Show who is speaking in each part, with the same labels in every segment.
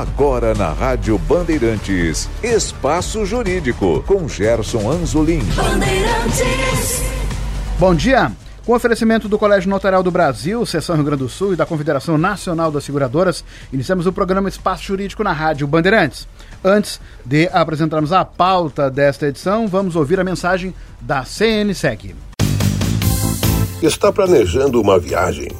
Speaker 1: Agora na Rádio Bandeirantes, Espaço Jurídico, com Gerson Anzolim.
Speaker 2: Bom dia. Com oferecimento do Colégio Notarial do Brasil, Seção Rio Grande do Sul e da Confederação Nacional das Seguradoras, iniciamos o programa Espaço Jurídico na Rádio Bandeirantes. Antes de apresentarmos a pauta desta edição, vamos ouvir a mensagem da CNSEG.
Speaker 3: Está planejando uma viagem?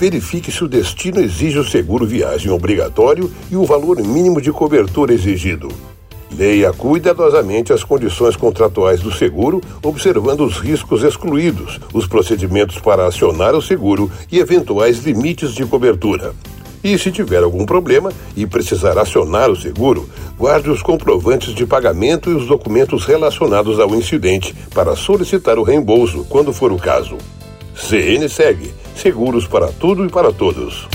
Speaker 3: Verifique se o destino exige o seguro viagem obrigatório e o valor mínimo de cobertura exigido. Leia cuidadosamente as condições contratuais do seguro, observando os riscos excluídos, os procedimentos para acionar o seguro e eventuais limites de cobertura. E se tiver algum problema e precisar acionar o seguro, guarde os comprovantes de pagamento e os documentos relacionados ao incidente para solicitar o reembolso quando for o caso. CN segue seguros para tudo e para todos.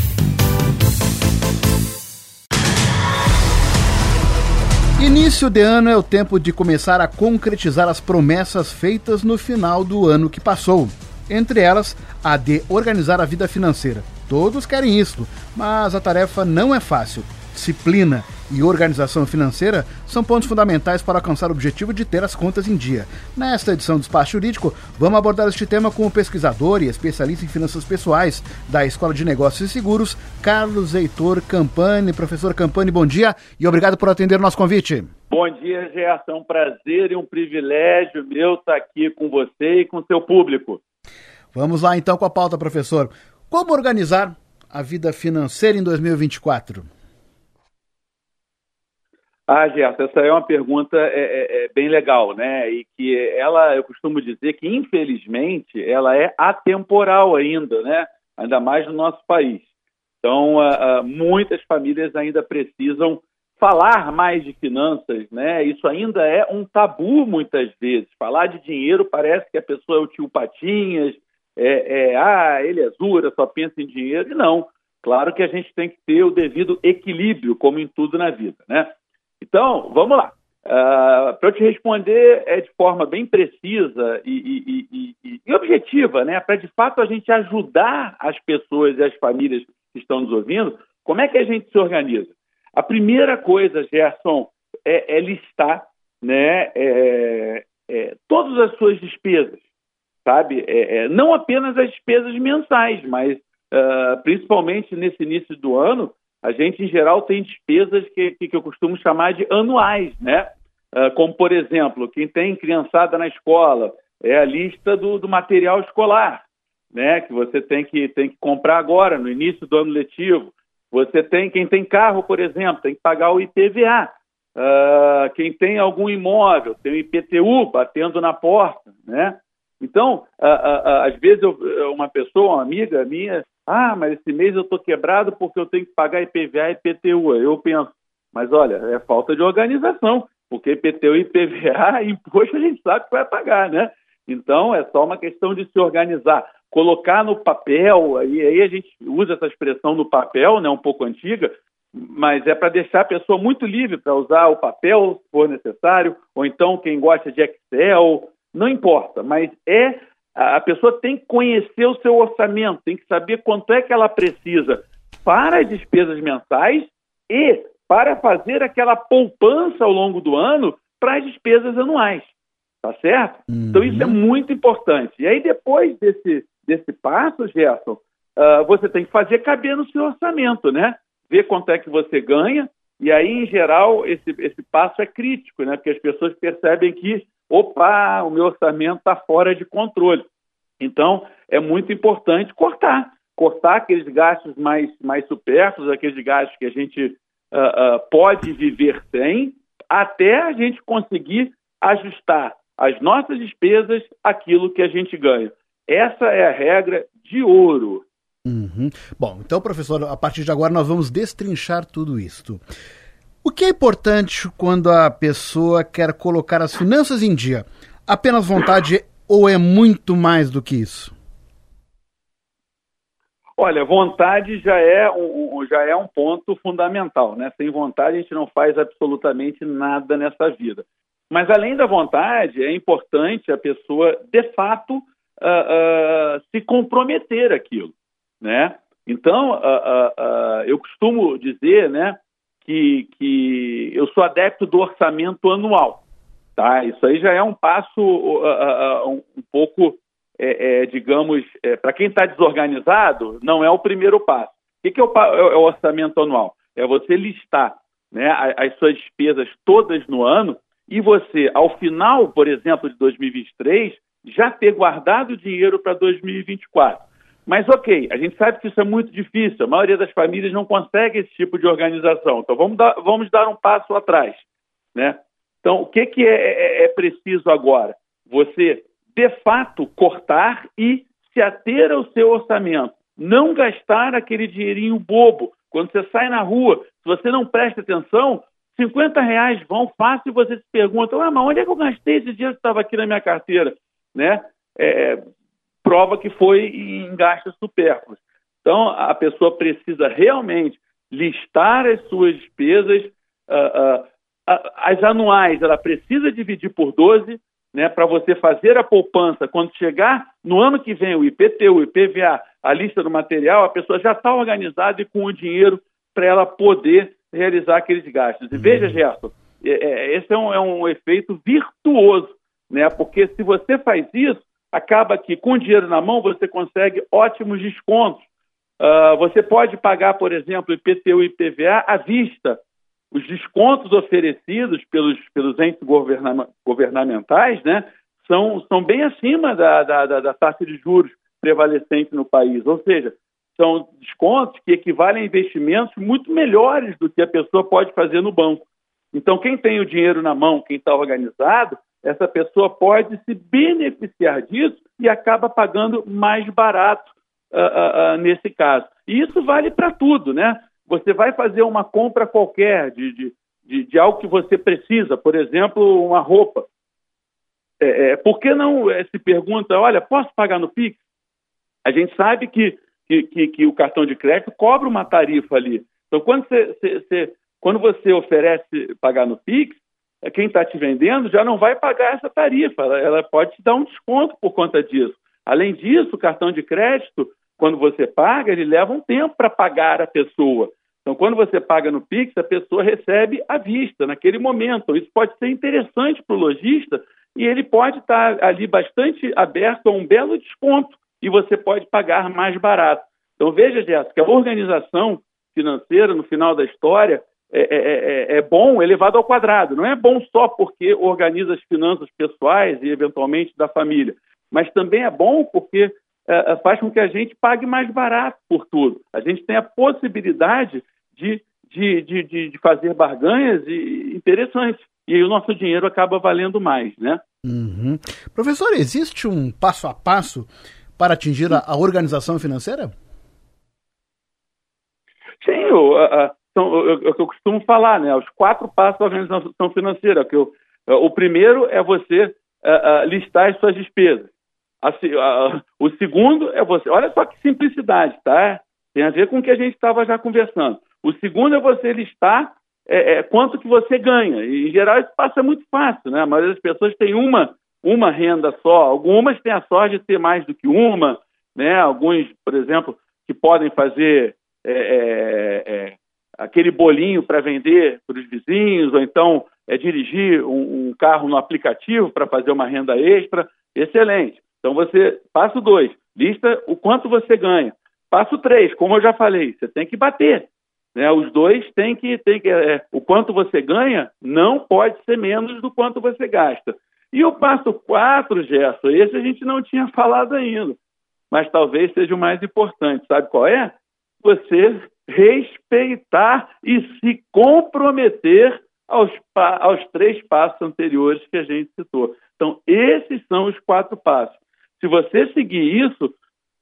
Speaker 2: Início de ano é o tempo de começar a concretizar as promessas feitas no final do ano que passou. Entre elas, a de organizar a vida financeira. Todos querem isso, mas a tarefa não é fácil. Disciplina e organização financeira são pontos fundamentais para alcançar o objetivo de ter as contas em dia. Nesta edição do Espaço Jurídico, vamos abordar este tema com o pesquisador e especialista em finanças pessoais da Escola de Negócios e Seguros, Carlos Heitor Campani. Professor Campani, bom dia e obrigado por atender o nosso convite.
Speaker 4: Bom dia, Gerson. É um prazer e um privilégio meu estar aqui com você e com o seu público.
Speaker 2: Vamos lá então com a pauta, professor. Como organizar a vida financeira em 2024?
Speaker 4: Ah, Gerson, essa é uma pergunta é, é, é, bem legal, né? E que ela, eu costumo dizer que, infelizmente, ela é atemporal ainda, né? Ainda mais no nosso país. Então, uh, uh, muitas famílias ainda precisam falar mais de finanças, né? Isso ainda é um tabu muitas vezes. Falar de dinheiro parece que a pessoa é o tio Patinhas, é, é ah, ele é zura, só pensa em dinheiro. E não. Claro que a gente tem que ter o devido equilíbrio, como em tudo na vida, né? Então, vamos lá. Uh, Para eu te responder é de forma bem precisa e, e, e, e objetiva, né? Para de fato a gente ajudar as pessoas e as famílias que estão nos ouvindo, como é que a gente se organiza? A primeira coisa, Gerson, é, é listar né, é, é, todas as suas despesas, sabe? É, é, não apenas as despesas mensais, mas uh, principalmente nesse início do ano, a gente, em geral, tem despesas que, que eu costumo chamar de anuais, né? Uh, como, por exemplo, quem tem criançada na escola, é a lista do, do, material escolar, né? Que você tem que, tem que comprar agora, no início do ano letivo. Você tem, quem tem carro, por exemplo, tem que pagar o IPVA. Uh, ah, quem tem algum imóvel, tem o IPTU batendo na porta, né? Então, uh, às vezes, eu, uma pessoa, uma amiga minha, ah, mas esse mês eu estou quebrado porque eu tenho que pagar IPVA e IPTU. Eu penso, mas olha, é falta de organização, porque IPTU e IPVA, imposto a gente sabe que vai pagar, né? Então é só uma questão de se organizar, colocar no papel, e aí a gente usa essa expressão no papel, né, um pouco antiga, mas é para deixar a pessoa muito livre para usar o papel se for necessário, ou então quem gosta de Excel, não importa, mas é a pessoa tem que conhecer o seu orçamento, tem que saber quanto é que ela precisa para as despesas mensais e para fazer aquela poupança ao longo do ano para as despesas anuais. Tá certo? Uhum. Então isso é muito importante. E aí, depois desse, desse passo, Gerson, uh, você tem que fazer caber no seu orçamento, né? Ver quanto é que você ganha. E aí, em geral, esse, esse passo é crítico, né? Porque as pessoas percebem que opa, o meu orçamento está fora de controle. Então, é muito importante cortar, cortar aqueles gastos mais, mais supérfluos, aqueles gastos que a gente uh, uh, pode viver sem, até a gente conseguir ajustar as nossas despesas àquilo que a gente ganha. Essa é a regra de ouro.
Speaker 2: Uhum. Bom, então, professor, a partir de agora nós vamos destrinchar tudo isto. O que é importante quando a pessoa quer colocar as finanças em dia? Apenas vontade ou é muito mais do que isso?
Speaker 4: Olha, vontade já é um, já é um ponto fundamental, né? Sem vontade a gente não faz absolutamente nada nessa vida. Mas além da vontade, é importante a pessoa, de fato, uh, uh, se comprometer aquilo, né? Então, uh, eu costumo dizer, né, que, que eu sou adepto do orçamento anual. Tá? Isso aí já é um passo uh, uh, um, um, pouco, é, é, digamos, é, para quem está desorganizado, não é o primeiro passo. O que, que é, o, é, é, o, orçamento anual? É você listar né, as suas despesas todas no ano e você, ao final, por exemplo, de 2023, já ter guardado dinheiro para 2024. Mas ok, a gente sabe que isso é muito difícil, a maioria das famílias não consegue esse tipo de organização. Então vamos dar, vamos dar um passo atrás. Né? Então, o que, que é, é, é preciso agora? Você, de fato, cortar e se ater ao seu orçamento. Não gastar aquele dinheirinho bobo. Quando você sai na rua, se você não presta atenção, 50 reais vão fácil e você se pergunta, ah, mas onde é que eu gastei esse dinheiro que estava aqui na minha carteira? Né? É, prova que foi em gastos supérfluos. Então, a pessoa precisa realmente listar as suas despesas, uh, uh, as anuais, ela precisa dividir por 12, né, para você fazer a poupança. Quando chegar no ano que vem o IPT, o IPVA, a lista do material, a pessoa já está organizada e com o dinheiro para ela poder realizar aqueles gastos. E veja, uhum. Gerson, é, é, esse é um, é um efeito virtuoso, né, porque se você faz isso, acaba que com dinheiro na mão você consegue ótimos descontos. Uh, você pode pagar, por exemplo, IPTU e IPVA à vista. Os descontos oferecidos pelos, pelos entes governa governamentais né, são, são bem acima da, da, da, da taxa de juros prevalecente no país. Ou seja, são descontos que equivalem a investimentos muito melhores do que a pessoa pode fazer no banco. Então, quem tem o dinheiro na mão, quem está organizado, essa pessoa pode se beneficiar disso e acaba pagando mais barato uh, uh, uh, nesse caso. E isso vale para tudo, né? Você vai fazer uma compra qualquer de, de, de, de algo que você precisa, por exemplo, uma roupa. É, é, por que não é, se pergunta, olha, posso pagar no Pix? A gente sabe que, que, que, que o cartão de crédito cobra uma tarifa ali. Então, quando você, você, quando você oferece pagar no Pix, quem está te vendendo já não vai pagar essa tarifa, ela, ela, pode te dar um desconto por conta disso. Além disso, o cartão de crédito, quando você paga, ele leva um tempo para pagar a pessoa. Então, quando você paga no Pix, a pessoa recebe à vista, naquele momento. Isso pode ser interessante para o lojista e ele pode estar tá ali bastante aberto a um belo desconto e você pode pagar mais barato. Então, veja, Jéssica, a organização financeira, no final da história, é, é, é, é, bom elevado ao quadrado. Não é bom só porque organiza as finanças pessoais e, eventualmente, da família, mas também é bom porque é, é, faz com que a gente pague mais barato por tudo. A gente tem a possibilidade de, de, de, de fazer barganhas interessantes. E aí o nosso dinheiro acaba valendo mais, né?
Speaker 2: Uhum. Professor, existe um passo a passo para atingir a, a organização financeira?
Speaker 4: Sim, o, a, são o que eu costumo falar, né? Os quatro passos da organização financeira. Que eu, o primeiro é você uh, uh, listar as suas despesas. A, uh, o segundo é você. Olha só que simplicidade, tá? Tem a ver com o que a gente estava já conversando. O segundo é você listar é, é, quanto que você ganha. E, em geral, isso passa muito fácil, né? A maioria das pessoas tem uma, uma renda só. Algumas têm a sorte de ter mais do que uma, né? Alguns, por exemplo, que podem fazer é, é, é aquele bolinho para vender para os vizinhos, ou então é, dirigir um, um carro no aplicativo para fazer uma renda extra, excelente. Então você, passo dois, lista o quanto você ganha. Passo três, como eu já falei, você tem que bater. Né? Os dois têm que, tem que é, o quanto você ganha não pode ser menos do quanto você gasta. E o passo quatro, Gerson, esse a gente não tinha falado ainda, mas talvez seja o mais importante. Sabe qual é? Você respeitar e se comprometer aos, aos três passos anteriores que a gente citou. Então, esses são os quatro passos. Se você seguir isso,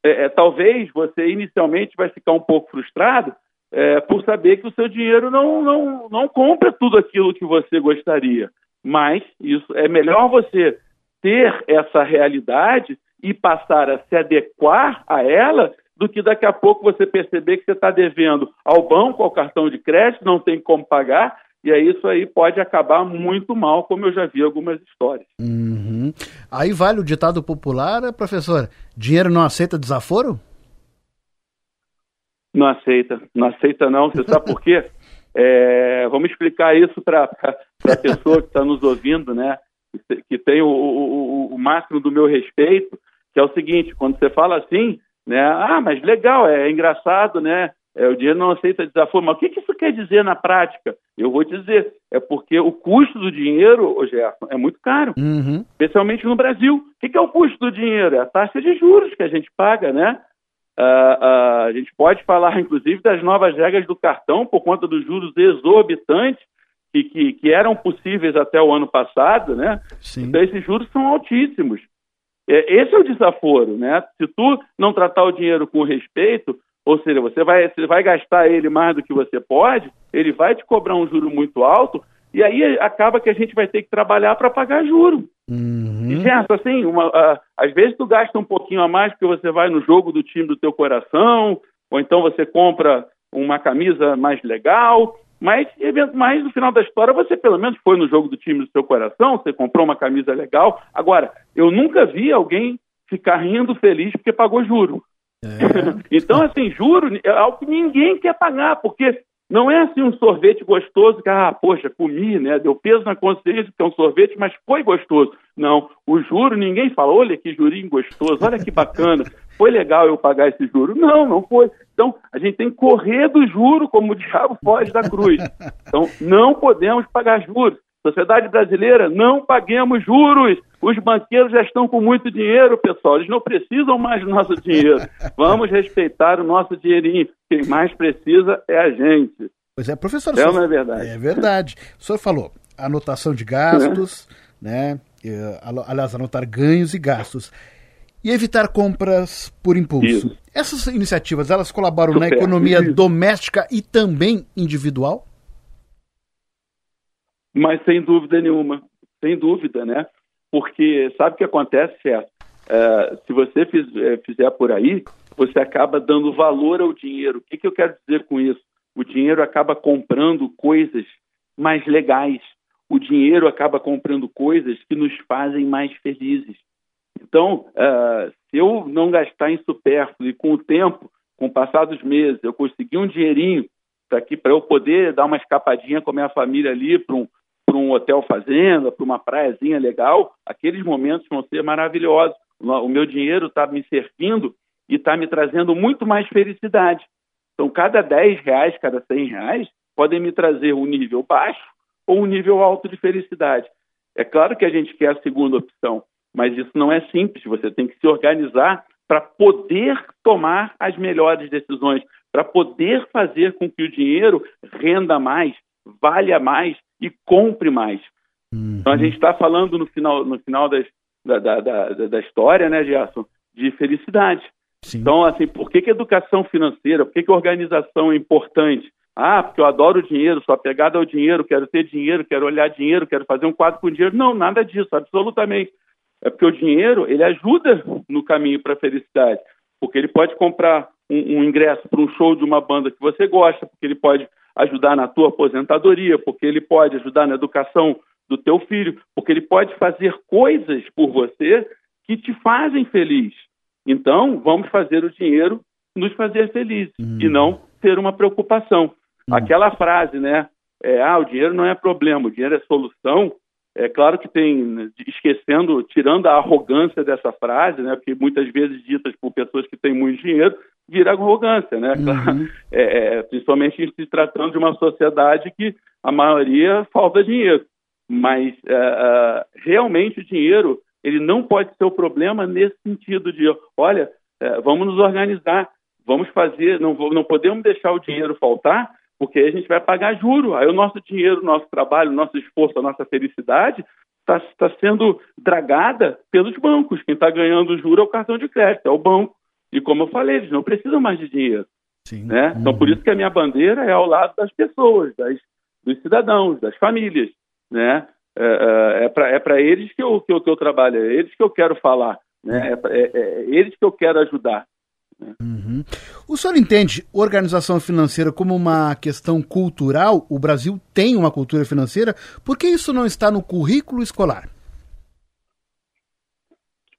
Speaker 4: é, é, talvez você inicialmente vai ficar um pouco frustrado é, por saber que o seu dinheiro não, não, não compra tudo aquilo que você gostaria. Mas isso é melhor você ter essa realidade e passar a se adequar a ela do que daqui a pouco você perceber que você está devendo ao banco, ao cartão de crédito, não tem como pagar, e aí isso aí pode acabar muito mal, como eu já vi algumas histórias.
Speaker 2: Uhum. Aí vale o ditado popular, professor: dinheiro não aceita desaforo?
Speaker 4: Não aceita, não aceita não. Você sabe por quê? É, vamos explicar isso para a pessoa que está nos ouvindo, né? Que tem o, o, o, máximo do meu respeito, que é o seguinte: quando você fala assim, né? Ah, mas legal, é engraçado, né? É, o dinheiro não aceita desafio. Mas o que, que isso quer dizer na prática? Eu vou te dizer, é porque o custo do dinheiro, ô Gerson, é muito caro, uhum. especialmente no Brasil. O que, que, é o custo do dinheiro? É a taxa de juros que a gente paga, né? Uh, uh, a gente pode falar, inclusive, das novas regras do cartão por conta dos juros exorbitantes que, que, que eram possíveis até o ano passado, né? Sim. Então, esses juros são altíssimos. É, esse é o desaforo, né? Se tu não tratar o dinheiro com respeito, ou seja, você vai, você vai gastar ele mais do que você pode, ele vai te cobrar um juro muito alto, e aí acaba que a gente vai ter que trabalhar para pagar juro. Uhum. E, certo, assim, uma, uh, às vezes tu gasta um pouquinho a mais porque você vai no jogo do time do teu coração, ou então você compra uma camisa mais legal, mas, mas no final da história você pelo menos foi no jogo do time do seu coração, você comprou uma camisa legal. Agora, eu nunca vi alguém ficar rindo feliz porque pagou juro. É. então, assim, juro é algo que ninguém quer pagar, porque não é assim um sorvete gostoso que, ah, poxa, comi, né? Deu peso na consciência que é um sorvete, mas foi gostoso. Não, o juro, ninguém fala, olha que jurinho gostoso, olha que bacana, foi legal eu pagar esse juro. Não, não foi. Então, a gente tem que correr do juro como o diabo foge da cruz. Então, não podemos pagar juros. Sociedade brasileira, não paguemos juros. Os banqueiros já estão com muito dinheiro, pessoal. Eles não precisam mais do nosso dinheiro. Vamos respeitar o nosso dinheirinho. Quem mais precisa é a gente.
Speaker 2: Pois é, professor.
Speaker 4: É, não é verdade?
Speaker 2: É verdade. O senhor falou anotação de gastos, é. né? Aliás, anotar ganhos e gastos. E evitar compras por impulso. Isso. Essas iniciativas, elas colaboram Super. na economia Isso. doméstica e também individual?
Speaker 4: Mas sem dúvida nenhuma, sem dúvida, né? Porque sabe o que acontece, certo? É, se você fiz, é, fizer por aí, você acaba dando valor ao dinheiro. O que, que eu quero dizer com isso? O dinheiro acaba comprando coisas mais legais. O dinheiro acaba comprando coisas que nos fazem mais felizes. Então, uh, se eu não gastar em supérfluo e com o tempo, com o passar dos meses, eu conseguir um dinheirinho para eu poder dar uma escapadinha com a minha família ali para um, para um hotel fazenda, para uma praiazinha legal, aqueles momentos vão ser maravilhosos. O meu dinheiro está me servindo e está me trazendo muito mais felicidade. Então, cada 10 reais, cada 100 reais, podem me trazer um nível baixo ou um nível alto de felicidade. É claro que a gente quer a segunda opção, mas isso não é simples. Você tem que se organizar para poder tomar as melhores decisões, para poder fazer com que o dinheiro renda mais, valha mais e compre mais. Uhum. Então a gente está falando no final, no final das, da, da, da, da, história, né, Gerson, de felicidade. Sim. Então, assim, por que, que educação financeira, por que, que organização é importante? Ah, porque eu adoro o dinheiro, sou apegado ao dinheiro, quero ter dinheiro, quero olhar dinheiro, quero fazer um quadro com dinheiro. Não, nada disso, absolutamente. É porque o dinheiro, ele ajuda no caminho para a felicidade. Porque ele pode comprar um, um ingresso para um show de uma banda que você gosta, porque ele pode ajudar na tua aposentadoria, porque ele pode ajudar na educação do teu filho, porque ele pode fazer coisas por você que te fazem feliz. Então, vamos fazer o dinheiro nos fazer felizes uhum. e não ter uma preocupação. Uhum. Aquela frase, né? É, ah, o dinheiro não é problema, o dinheiro é solução. É claro que tem, esquecendo, tirando a arrogância dessa frase, né? Porque muitas vezes ditas por pessoas que têm muito dinheiro, vira arrogância, né? Uhum. É, é, principalmente se tratando de uma sociedade que a maioria falta dinheiro. Mas é, é, realmente o dinheiro ele não pode ser o problema nesse sentido de, olha, é, vamos nos organizar, vamos fazer, não, não podemos deixar o dinheiro faltar, porque a gente vai pagar juro. Aí o nosso dinheiro, o nosso trabalho, o nosso esforço, a nossa felicidade está tá sendo dragada pelos bancos. Quem está ganhando juro é o cartão de crédito, é o banco. E como eu falei, eles não precisam mais de dinheiro. Sim. Né? Então, por uhum. isso que a minha bandeira é ao lado das pessoas, das, dos cidadãos, das famílias. Né? É, é, é para é eles que eu, que, eu, que eu trabalho, é eles que eu quero falar, né? é, é, é eles que eu quero ajudar.
Speaker 2: Uhum. O senhor entende organização financeira como uma questão cultural? O Brasil tem uma cultura financeira, por que isso não está no currículo escolar?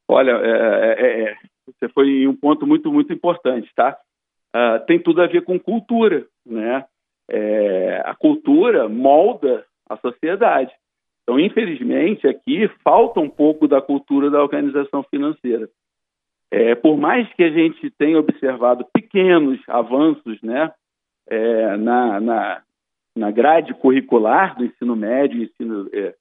Speaker 4: Olha, é, é, você foi um ponto muito, muito importante, tá? Uh, tem tudo a ver com cultura, né? é, a cultura molda a sociedade. Então, infelizmente, aqui falta um pouco da cultura da organização financeira. É, por mais que a gente tenha observado pequenos avanços né, é, na, na, na, grade curricular do ensino médio, ensino é,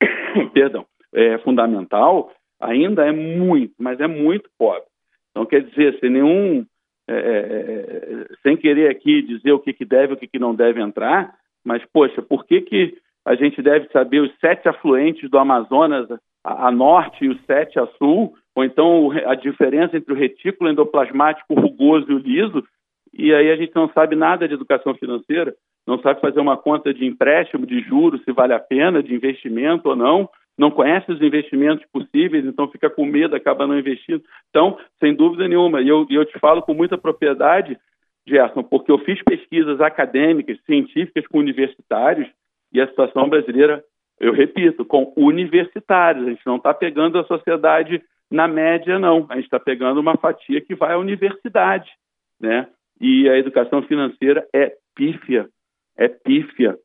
Speaker 4: perdão, é, fundamental, ainda é muito, mas é muito pobre. Então, quer dizer, sem nenhum. É, é, sem querer aqui dizer o que, que deve e o que, que não deve entrar, mas, poxa, por que, que a gente deve saber os sete afluentes do Amazonas a, a norte e os sete a sul, ou então a diferença entre o retículo endoplasmático rugoso e o liso, e aí a gente não sabe nada de educação financeira, não sabe fazer uma conta de empréstimo, de juros, se vale a pena, de investimento ou não, não conhece os investimentos possíveis, então fica com medo, acaba não investindo. Então, sem dúvida nenhuma, e eu, eu te falo com muita propriedade, Gerson, porque eu fiz pesquisas acadêmicas, científicas com universitários, e a situação brasileira, eu repito, com universitários. A gente não está pegando a sociedade na média, não. A gente está pegando uma fatia que vai à universidade, né? E a educação financeira é pífia, é pífia.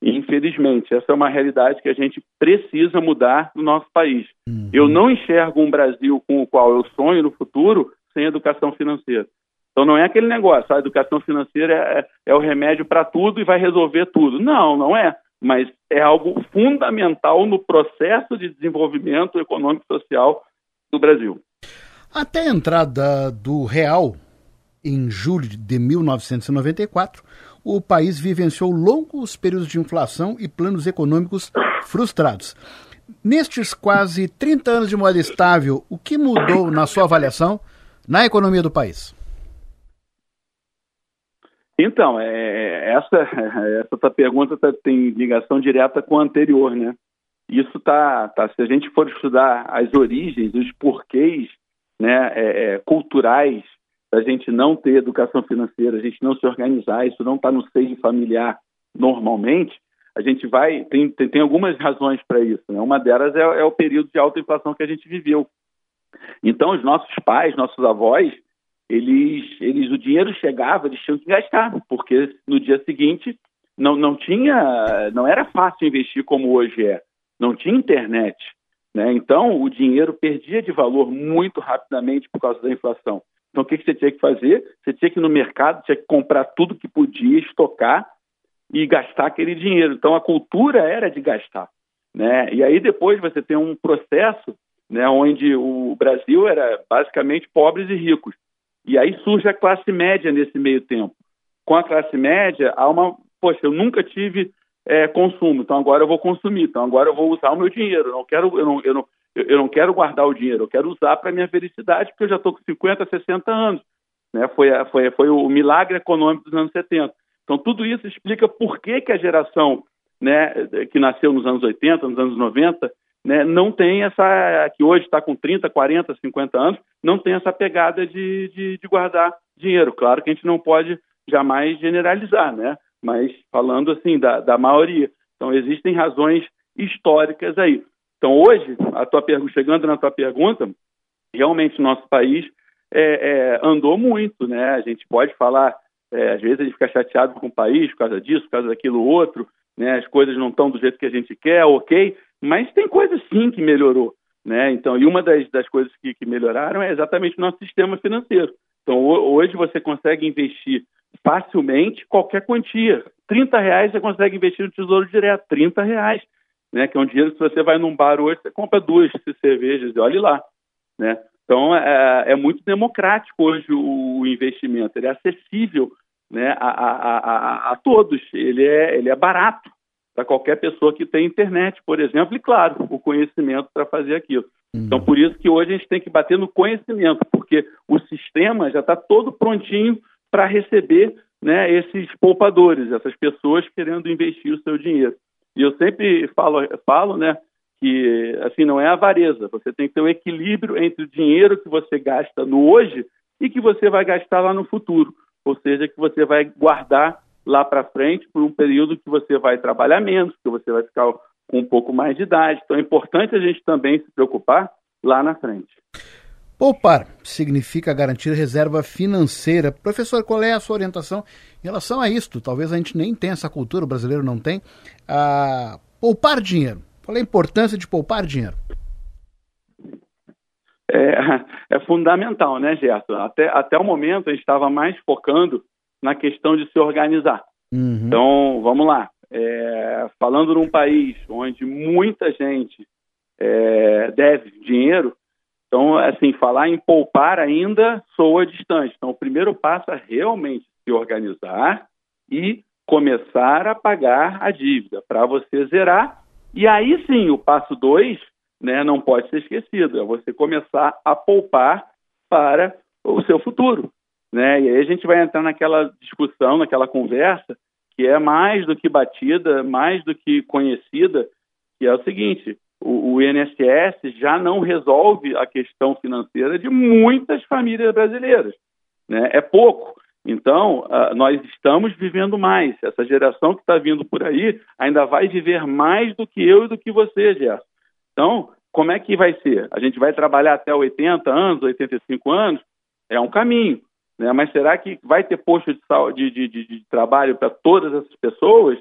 Speaker 4: Infelizmente, essa é uma realidade que a gente precisa mudar no nosso país. Uhum. Eu não enxergo um Brasil com o qual eu sonho no futuro sem educação financeira. Então não é aquele negócio, a educação financeira é, é o remédio para tudo e vai resolver tudo. Não, não é. Mas é algo fundamental no processo de desenvolvimento econômico e social do Brasil.
Speaker 2: Até a entrada do real em julho de 1994, o país vivenciou longos períodos de inflação e planos econômicos frustrados. Nestes quase 30 anos de moeda estável, o que mudou na sua avaliação na economia do país?
Speaker 4: Então, é, essa, essa tua pergunta tá, tem ligação direta com a anterior, né? Isso tá, tá se a gente for estudar as origens, os porquês né, é, é, culturais da gente não ter educação financeira, a gente não se organizar, isso não está no seio familiar normalmente, a gente vai. Tem, tem, tem algumas razões para isso. Né? Uma delas é, é, o período de alta inflação que a gente viveu. Então, os nossos pais, nossos avós, eles, eles o dinheiro chegava, eles tinham que gastar, porque no dia seguinte não, não tinha, não era fácil investir como hoje é, não tinha internet. Né? Então, o dinheiro perdia de valor muito rapidamente por causa da inflação. Então, o que, que você tinha que fazer? Você tinha que ir no mercado, tinha que comprar tudo que podia, estocar e gastar aquele dinheiro. Então, a cultura era de gastar. Né? E aí, depois, você tem um processo né, onde o Brasil era basicamente pobres e ricos. E aí surge a classe média nesse meio tempo. Com a classe média, há uma. Poxa, eu nunca tive é, consumo, então agora eu vou consumir, então agora eu vou usar o meu dinheiro. Eu não quero, eu não, eu não, eu não quero guardar o dinheiro, eu quero usar para minha felicidade, porque eu já estou com 50, 60 anos. Né? Foi, foi, foi o milagre econômico dos anos 70. Então, tudo isso explica por que, que a geração né, que nasceu nos anos 80, nos anos 90, né, não tem essa, que hoje está com 30, 40, 50 anos, não tem essa pegada de, de, de, guardar dinheiro. Claro que a gente não pode jamais generalizar, né? Mas falando assim da, da maioria. Então, existem razões históricas aí. Então, hoje, a tua pergunta, chegando na tua pergunta, realmente nosso país é, é, andou muito, né? A gente pode falar, é, às vezes a gente fica chateado com o país por causa disso, por causa daquilo outro, né? As coisas não estão do jeito que a gente quer, ok, mas tem coisas sim que melhorou, né? Então, e uma das, das coisas que, que melhoraram é exatamente o nosso sistema financeiro. Então, hoje você consegue investir facilmente qualquer quantia. 30 reais você consegue investir no Tesouro Direto, 30 reais né? Que é um dinheiro que você vai num bar hoje, você compra duas cervejas e olhe lá, né? Então é, é muito democrático hoje o investimento, ele é acessível, né? A, a, a, a todos, ele é ele é barato para qualquer pessoa que tem internet, por exemplo, e claro, o conhecimento para fazer aquilo. Uhum. Então, por isso que hoje a gente tem que bater no conhecimento, porque o sistema já está todo prontinho para receber né, esses poupadores, essas pessoas querendo investir o seu dinheiro. E eu sempre falo, falo, né, que assim não é avareza. Você tem que ter um equilíbrio entre o dinheiro que você gasta no hoje e que você vai gastar lá no futuro. Ou seja, que você vai guardar lá para frente por um período que você vai trabalhar menos, que você vai ficar com um pouco mais de idade. Então é importante a gente também se preocupar lá na frente.
Speaker 2: Poupar significa garantir reserva financeira. Professor, qual é a sua orientação em relação a isto? Talvez a gente nem tenha essa cultura, o brasileiro não tem. A poupar dinheiro. Qual é a importância de poupar dinheiro?
Speaker 4: É, é fundamental, né, Gerson? Até, até o momento a gente estava mais focando na questão de se organizar. Uhum. Então, vamos lá. É, falando num país onde muita gente é, deve dinheiro, então, assim, falar em poupar ainda soa distante. Então, o primeiro passo é realmente se organizar e começar a pagar a dívida para você zerar. E aí sim, o passo dois né, não pode ser esquecido, é você começar a poupar para o seu futuro. Né? E aí a gente vai entrar naquela discussão, naquela conversa, que é mais do que batida, mais do que conhecida, que é o seguinte: o, o INSS já não resolve a questão financeira de muitas famílias brasileiras. Né? É pouco. Então, uh, nós estamos vivendo mais. Essa geração que está vindo por aí ainda vai viver mais do que eu e do que você, Gerson. Então, como é que vai ser? A gente vai trabalhar até 80 anos, 85 anos? É um caminho. Né? Mas será que vai ter posto de, de, de, de trabalho para todas essas pessoas?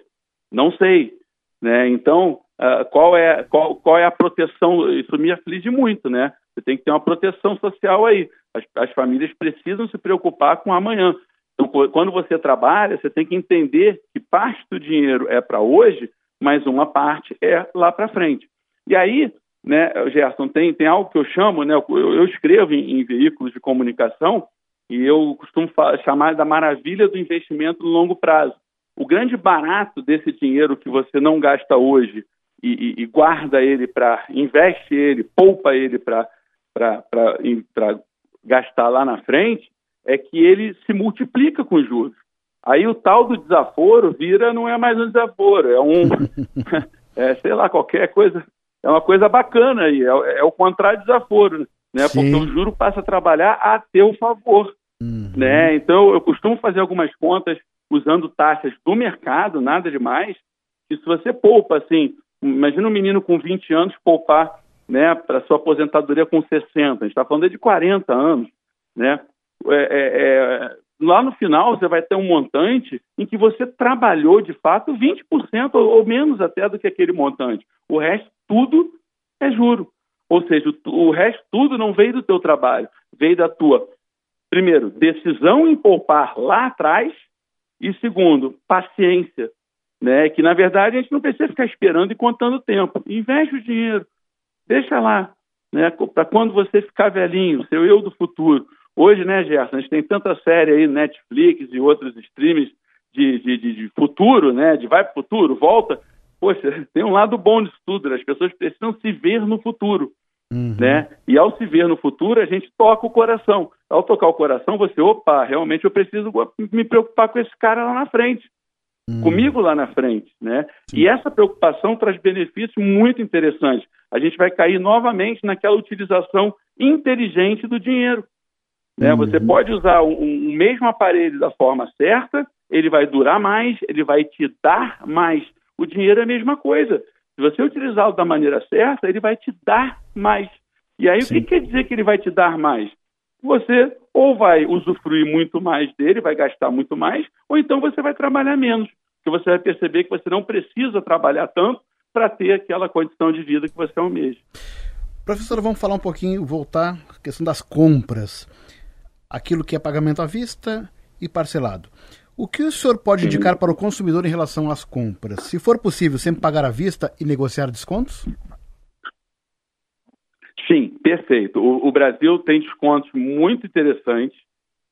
Speaker 4: Não sei. Né? Então, uh, qual, é, qual, qual é a proteção? Isso me aflige muito, né? Você tem que ter uma proteção social aí. As, as famílias precisam se preocupar com amanhã. Então, quando você trabalha, você tem que entender que parte do dinheiro é para hoje, mas uma parte é lá para frente. E aí, né, Gerson, tem, tem algo que eu chamo, né, eu, eu escrevo em, em, veículos de comunicação e eu costumo chamar da maravilha do investimento no longo prazo. O grande barato desse dinheiro que você não gasta hoje e, e, e guarda ele para, investe ele, poupa ele para gastar lá na frente, é que ele se multiplica com juros. Aí o tal do desaforo vira, não é mais um desaforo, é um, é, sei lá, qualquer coisa, é uma coisa bacana aí, é, é o contrário de desaforo, né? Sim. Porque o juro passa a trabalhar a teu favor, uhum. né? Então eu costumo fazer algumas contas usando taxas do mercado, nada demais, que se você poupa, assim, imagina um menino com 20 anos poupar, né, para sua aposentadoria com 60, a gente está falando de 40 anos, né? É, é, é, lá no final você vai ter um montante em que você trabalhou de fato 20% ou, ou menos até do que aquele montante. O resto tudo é juro. Ou seja, o, o resto tudo não veio do teu trabalho, veio da tua, primeiro, decisão em poupar lá atrás e segundo, paciência, né? Que na verdade a gente não precisa ficar esperando e contando tempo. Investe o dinheiro, deixa lá, né? Para quando você ficar velhinho, seu eu do futuro, Hoje, né, Gerson, a gente tem tanta série aí, Netflix e outros streams de, de, de, de futuro, né, de vai para o futuro, volta. Poxa, tem um lado bom disso tudo, né? as pessoas precisam se ver no futuro. Uhum. Né? E ao se ver no futuro, a gente toca o coração. Ao tocar o coração, você, opa, realmente eu preciso me preocupar com esse cara lá na frente, uhum. comigo lá na frente, né? E essa preocupação traz benefícios muito interessantes. A gente vai cair novamente naquela utilização inteligente do dinheiro. Né? Uhum. Você pode usar o um, um mesmo aparelho da forma certa, ele vai durar mais, ele vai te dar mais. O dinheiro é a mesma coisa. Se você utilizá-lo da maneira certa, ele vai te dar mais. E aí, Sim. o que quer dizer que ele vai te dar mais? Você ou vai usufruir muito mais dele, vai gastar muito mais, ou então você vai trabalhar menos. Porque você vai perceber que você não precisa trabalhar tanto para ter aquela condição de vida que você almeja.
Speaker 2: Professor, vamos falar um pouquinho, voltar à questão das compras aquilo que é pagamento à vista e parcelado. O que o senhor pode indicar para o consumidor em relação às compras? Se for possível, sempre pagar à vista e negociar descontos?
Speaker 4: Sim, perfeito. O, o Brasil tem descontos muito interessantes.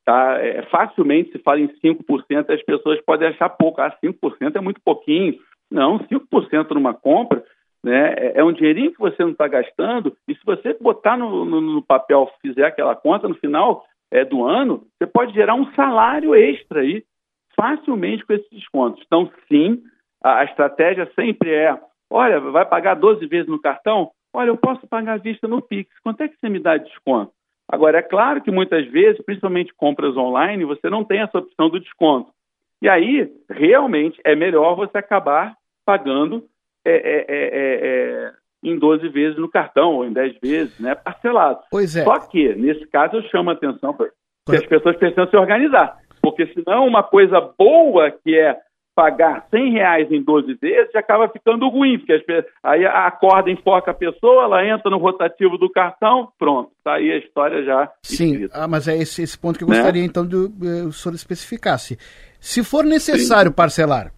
Speaker 4: Tá? É, facilmente se fala em 5%, as pessoas podem achar pouco. Ah, 5% é muito pouquinho. Não, 5% numa compra né, é, é um dinheirinho que você não está gastando. E se você botar no, no, no papel, fizer aquela conta, no final, é, do ano, você pode gerar um salário extra aí, facilmente com esses descontos. Então, sim, a, a estratégia sempre é: olha, vai pagar 12 vezes no cartão? Olha, eu posso pagar à vista no Pix. Quanto é que você me dá de desconto? Agora, é claro que muitas vezes, principalmente compras online, você não tem essa opção do desconto. E aí, realmente, é melhor você acabar pagando é, é, é, é, é em 12 vezes no cartão, ou em 10 vezes, né, parcelado.
Speaker 2: Pois é.
Speaker 4: Só que, nesse caso, eu chamo a atenção para que as pessoas precisam se organizar. Porque senão uma coisa boa que é pagar 100 reais em 12 vezes acaba ficando ruim, porque as, aí a corda enfoca a pessoa, ela entra no rotativo do cartão, pronto, tá aí a história já
Speaker 2: Sim, ah, mas é esse, esse ponto que eu né? gostaria então de uh, o senhor especificasse. Se for necessário Sim. parcelar,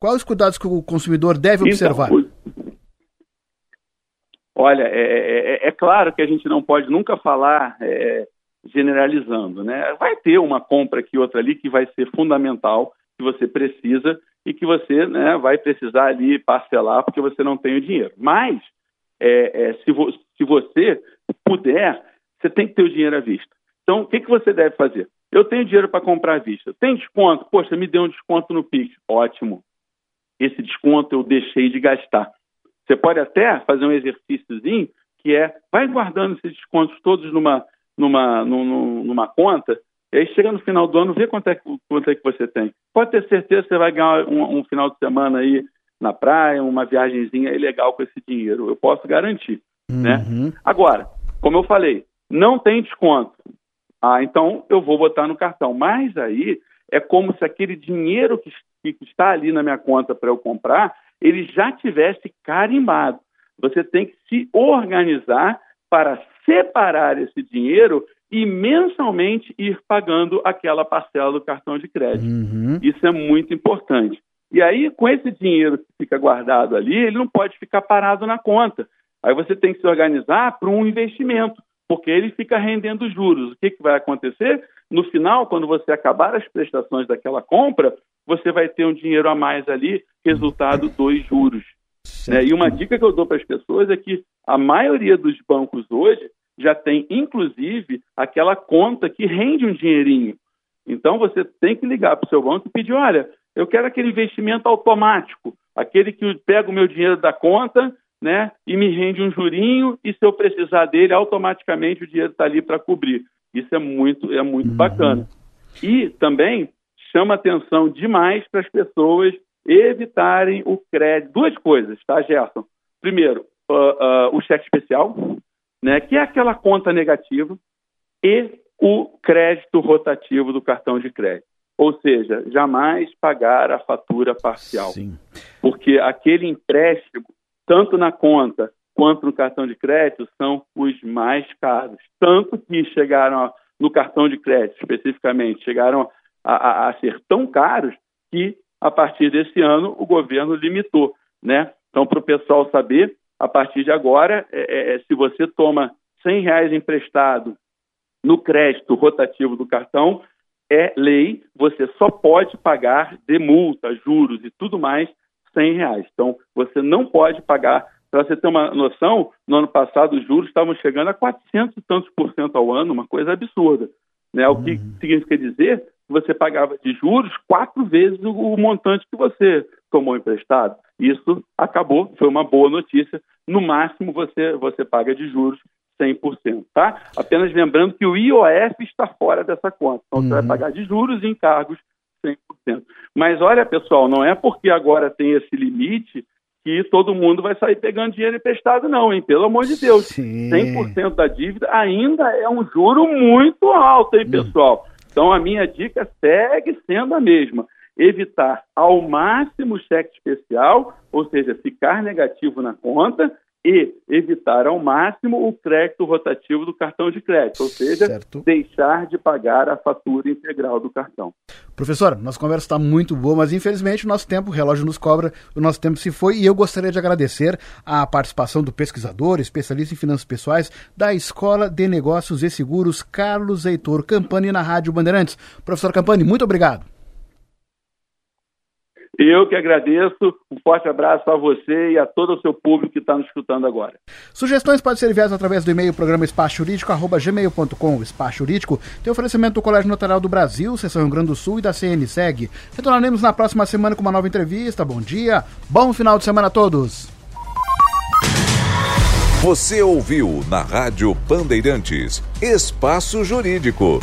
Speaker 2: quais os cuidados que o consumidor deve então, observar?
Speaker 4: Olha, é, é, é, é, claro que a gente não pode nunca falar é, generalizando, né? Vai ter uma compra aqui, outra ali, que vai ser fundamental, que você precisa e que você né, vai precisar ali parcelar porque você não tem o dinheiro. Mas, é, é, se, vo se, você puder, você tem que ter o dinheiro à vista. Então, o que, que você deve fazer? Eu tenho dinheiro para comprar à vista. Tem desconto? Poxa, me deu um desconto no Pix. Ótimo. Esse desconto eu deixei de gastar. Você pode até fazer um exercíciozinho que é, vai guardando esses descontos todos numa, numa, numa, numa conta e aí chega no final do ano, vê quanto é, quanto é que você tem. Pode ter certeza que você vai ganhar um, um final de semana aí na praia, uma viagemzinha legal com esse dinheiro. Eu posso garantir. Né? Uhum. Né? Agora, como eu falei, não tem desconto. Ah, então eu vou botar no cartão. Mas aí é como se aquele dinheiro que, que está ali na minha conta para eu comprar, ele já tivesse carimbado. Você tem que se organizar para separar esse dinheiro e mensalmente ir pagando aquela parcela do cartão de crédito. Uhum. Isso é muito importante. E aí, com esse dinheiro que fica guardado ali, ele não pode ficar parado na conta. Aí você tem que se organizar para um investimento, porque ele fica rendendo juros. O que, que vai acontecer? No final, quando você acabar as prestações daquela compra, você vai ter um dinheiro a mais ali, resultado dos juros. Né? E uma dica que eu dou para as pessoas é que a maioria dos bancos hoje já tem, inclusive, aquela conta que rende um dinheirinho. Então, você tem que ligar para o seu banco e pedir: olha, eu quero aquele investimento automático, aquele que pega o meu dinheiro da conta né, e me rende um jurinho, e se eu precisar dele, automaticamente o dinheiro está ali para cobrir. Isso é muito, é muito uhum. bacana. E também chama atenção demais para as pessoas evitarem o crédito. Duas coisas, tá, Gerson? Primeiro, uh, uh, o cheque especial, né, que é aquela conta negativa, e o crédito rotativo do cartão de crédito. Ou seja, jamais pagar a fatura parcial. Sim. Porque aquele empréstimo, tanto na conta quanto no cartão de crédito, são os mais caros. Tanto que chegaram a, no cartão de crédito, especificamente, chegaram a, a, a, ser tão caros que, a partir desse ano, o governo limitou. Né? Então, para o pessoal saber, a partir de agora, é, é, é se você toma 100 reais emprestado no crédito rotativo do cartão, é lei, você só pode pagar de multa, juros e tudo mais 100 reais. Então, você não pode pagar. Para você ter uma noção, no ano passado os juros estavam chegando a 400 e tantos por cento ao ano, uma coisa absurda. Né? O que uhum. significa dizer que você pagava de juros quatro vezes o montante que você tomou emprestado. Isso acabou, foi uma boa notícia. No máximo, você, você paga de juros 100%, tá? Apenas lembrando que o IOF está fora dessa conta. Então, uhum. você vai uhum. pagar de juros e encargos 100%. Mas olha, pessoal, não é porque agora tem esse limite que todo mundo vai sair pegando dinheiro emprestado, não, hein? Pelo amor de Deus. Sim. 100% da dívida ainda é um juro muito alto, hein, uhum. pessoal? Então, a minha dica segue sendo a mesma evitar ao máximo o cheque especial, ou seja, ficar negativo na conta, e evitar ao máximo o crédito rotativo do cartão de crédito, ou seja, certo. deixar de pagar a fatura integral do cartão.
Speaker 2: Professor, nossa conversa está muito boa, mas infelizmente o nosso tempo, o relógio nos cobra, o nosso tempo se foi e eu gostaria de agradecer a participação do pesquisador, especialista em finanças pessoais da Escola de Negócios e Seguros, Carlos Heitor Campani, na Rádio Bandeirantes. Professor Campani, muito obrigado.
Speaker 4: Eu que agradeço. Um forte abraço a você e a todo o seu público que está nos escutando agora.
Speaker 2: Sugestões podem ser enviadas através do e-mail programa espaçojurídico.gmail.com. Espaço Jurídico tem oferecimento do Colégio Notarial do Brasil, Seção Rio Grande do Sul e da CNSEG. Retornaremos na próxima semana com uma nova entrevista. Bom dia, bom final de semana a todos.
Speaker 1: Você ouviu na Rádio Bandeirantes Espaço Jurídico.